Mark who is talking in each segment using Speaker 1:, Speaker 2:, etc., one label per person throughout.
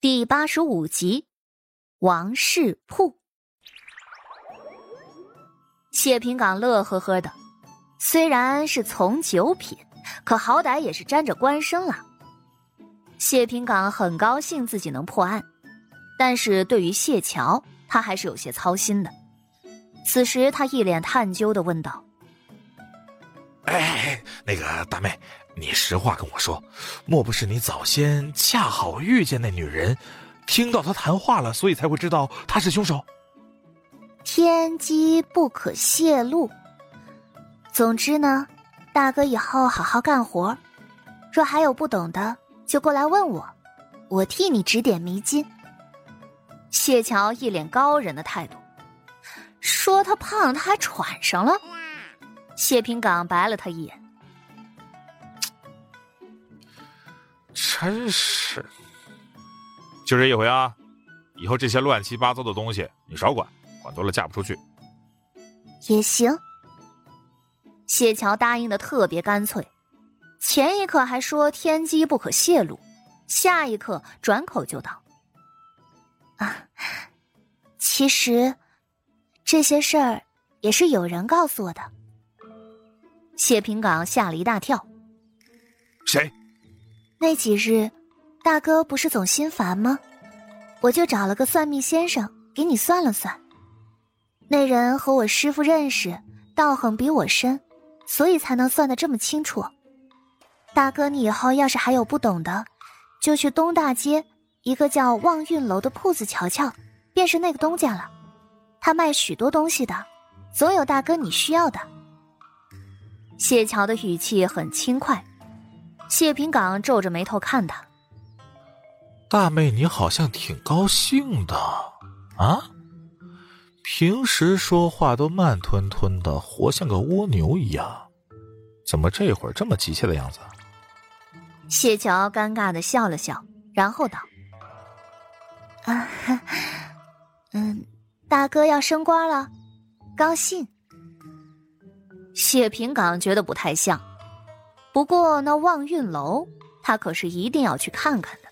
Speaker 1: 第八十五集，王氏铺。谢平岗乐呵呵的，虽然是从九品，可好歹也是沾着官身了。谢平岗很高兴自己能破案，但是对于谢桥，他还是有些操心的。此时，他一脸探究的问道：“
Speaker 2: 哎，那个大妹。”你实话跟我说，莫不是你早先恰好遇见那女人，听到她谈话了，所以才会知道她是凶手？
Speaker 1: 天机不可泄露。总之呢，大哥以后好好干活，若还有不懂的，就过来问我，我替你指点迷津。谢桥一脸高人的态度，说他胖，他还喘上了。谢平岗白了他一眼。
Speaker 2: 真是，就这一回啊！以后这些乱七八糟的东西你少管，管多了嫁不出去。
Speaker 1: 也行。谢桥答应的特别干脆，前一刻还说天机不可泄露，下一刻转口就道：“啊，其实这些事儿也是有人告诉我的。”谢平岗吓了一大跳。
Speaker 2: 谁？
Speaker 1: 那几日，大哥不是总心烦吗？我就找了个算命先生给你算了算。那人和我师傅认识，道行比我深，所以才能算得这么清楚。大哥，你以后要是还有不懂的，就去东大街一个叫望运楼的铺子瞧瞧，便是那个东家了。他卖许多东西的，总有大哥你需要的。谢桥的语气很轻快。谢平岗皱着眉头看他，
Speaker 2: 大妹，你好像挺高兴的啊？平时说话都慢吞吞的，活像个蜗牛一样，怎么这会儿这么急切的样子？
Speaker 1: 谢桥尴尬的笑了笑，然后道：“啊，嗯，大哥要升官了，高兴。”谢平岗觉得不太像。不过那望运楼，他可是一定要去看看的，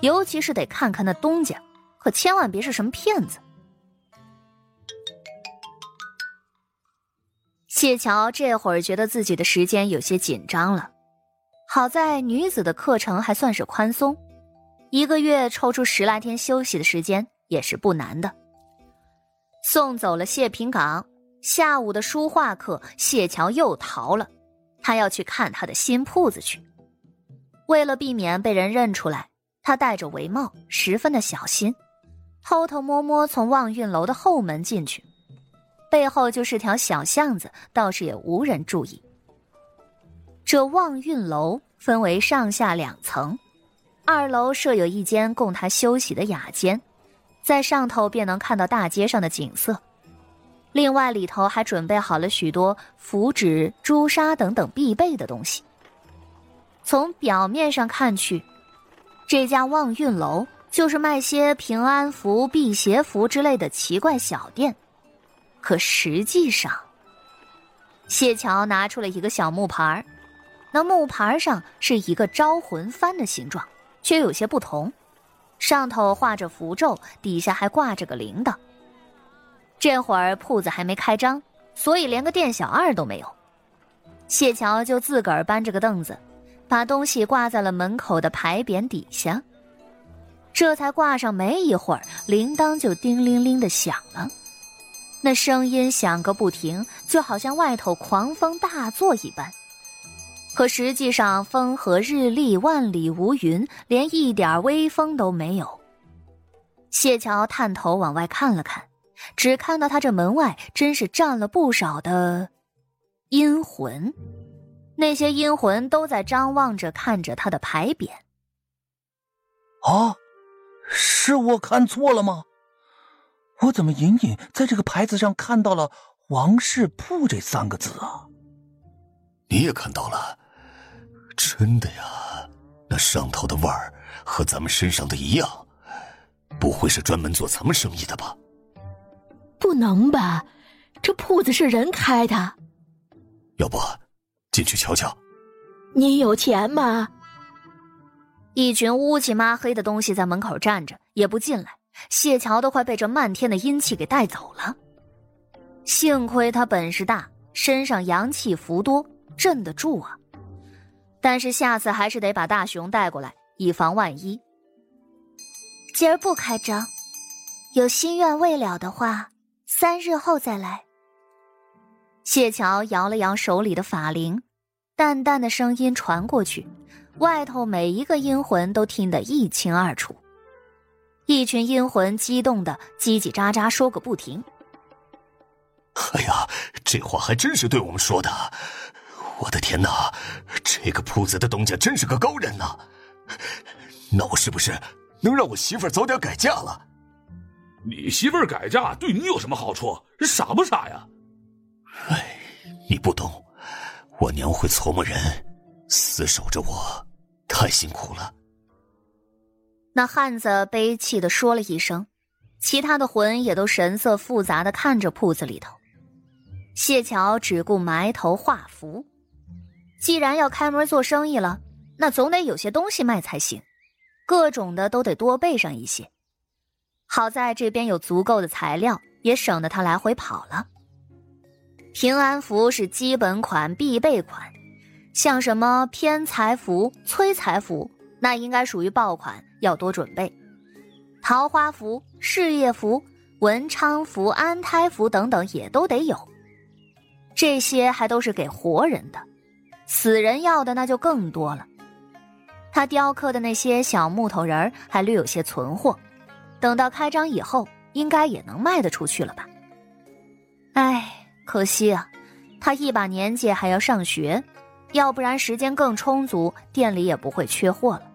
Speaker 1: 尤其是得看看那东家，可千万别是什么骗子。谢桥这会儿觉得自己的时间有些紧张了，好在女子的课程还算是宽松，一个月抽出十来天休息的时间也是不难的。送走了谢平岗，下午的书画课，谢桥又逃了。他要去看他的新铺子去，为了避免被人认出来，他戴着围帽，十分的小心，偷偷摸摸从望运楼的后门进去，背后就是条小巷子，倒是也无人注意。这望运楼分为上下两层，二楼设有一间供他休息的雅间，在上头便能看到大街上的景色。另外，里头还准备好了许多符纸、朱砂等等必备的东西。从表面上看去，这家望运楼就是卖些平安符、辟邪符之类的奇怪小店。可实际上，谢桥拿出了一个小木牌，那木牌上是一个招魂幡的形状，却有些不同，上头画着符咒，底下还挂着个铃铛。这会儿铺子还没开张，所以连个店小二都没有。谢桥就自个儿搬着个凳子，把东西挂在了门口的牌匾底下。这才挂上没一会儿，铃铛就叮铃铃的响了，那声音响个不停，就好像外头狂风大作一般。可实际上，风和日丽，万里无云，连一点微风都没有。谢桥探头往外看了看。只看到他这门外真是站了不少的阴魂，那些阴魂都在张望着看着他的牌匾。
Speaker 3: 啊，是我看错了吗？我怎么隐隐在这个牌子上看到了“王氏铺”这三个字啊？
Speaker 4: 你也看到了，真的呀，那上头的腕儿和咱们身上的一样，不会是专门做咱们生意的吧？
Speaker 5: 不能吧？这铺子是人开的。
Speaker 4: 要不，进去瞧瞧。
Speaker 5: 你有钱吗？
Speaker 1: 一群乌漆抹黑的东西在门口站着，也不进来。谢桥都快被这漫天的阴气给带走了。幸亏他本事大，身上阳气福多，镇得住啊。但是下次还是得把大熊带过来，以防万一。
Speaker 6: 今儿不开张，有心愿未了的话，三日后再来。
Speaker 1: 谢桥摇了摇手里的法铃，淡淡的声音传过去，外头每一个阴魂都听得一清二楚。一群阴魂激动的叽叽喳喳说个不停。
Speaker 4: 哎呀，这话还真是对我们说的！我的天哪，这个铺子的东家真是个高人呐！那我是不是能让我媳妇儿早点改嫁了？
Speaker 7: 你媳妇儿改嫁对你有什么好处？傻不傻呀？
Speaker 4: 哎，你不懂，我娘会琢磨人，死守着我，太辛苦了。
Speaker 1: 那汉子悲泣的说了一声，其他的魂也都神色复杂的看着铺子里头。谢桥只顾埋头画符，既然要开门做生意了，那总得有些东西卖才行，各种的都得多备上一些。好在这边有足够的材料，也省得他来回跑了。平安符是基本款、必备款，像什么偏财符、催财符，那应该属于爆款，要多准备。桃花符、事业符、文昌符、安胎符等等也都得有。这些还都是给活人的，死人要的那就更多了。他雕刻的那些小木头人儿还略有些存货，等到开张以后，应该也能卖得出去了吧？哎。可惜啊，他一把年纪还要上学，要不然时间更充足，店里也不会缺货了。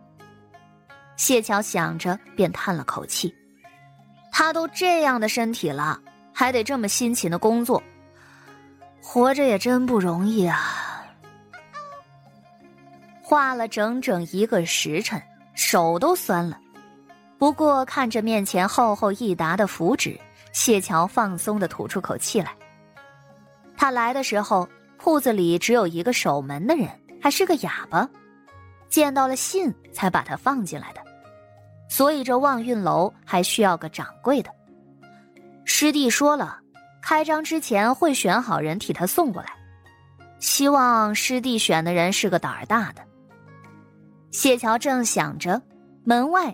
Speaker 1: 谢桥想着，便叹了口气。他都这样的身体了，还得这么辛勤的工作，活着也真不容易啊！画了整整一个时辰，手都酸了。不过看着面前厚厚一沓的符纸，谢桥放松的吐出口气来。他来的时候，铺子里只有一个守门的人，还是个哑巴，见到了信才把他放进来的，所以这望运楼还需要个掌柜的。师弟说了，开张之前会选好人替他送过来，希望师弟选的人是个胆儿大的。谢桥正想着，门外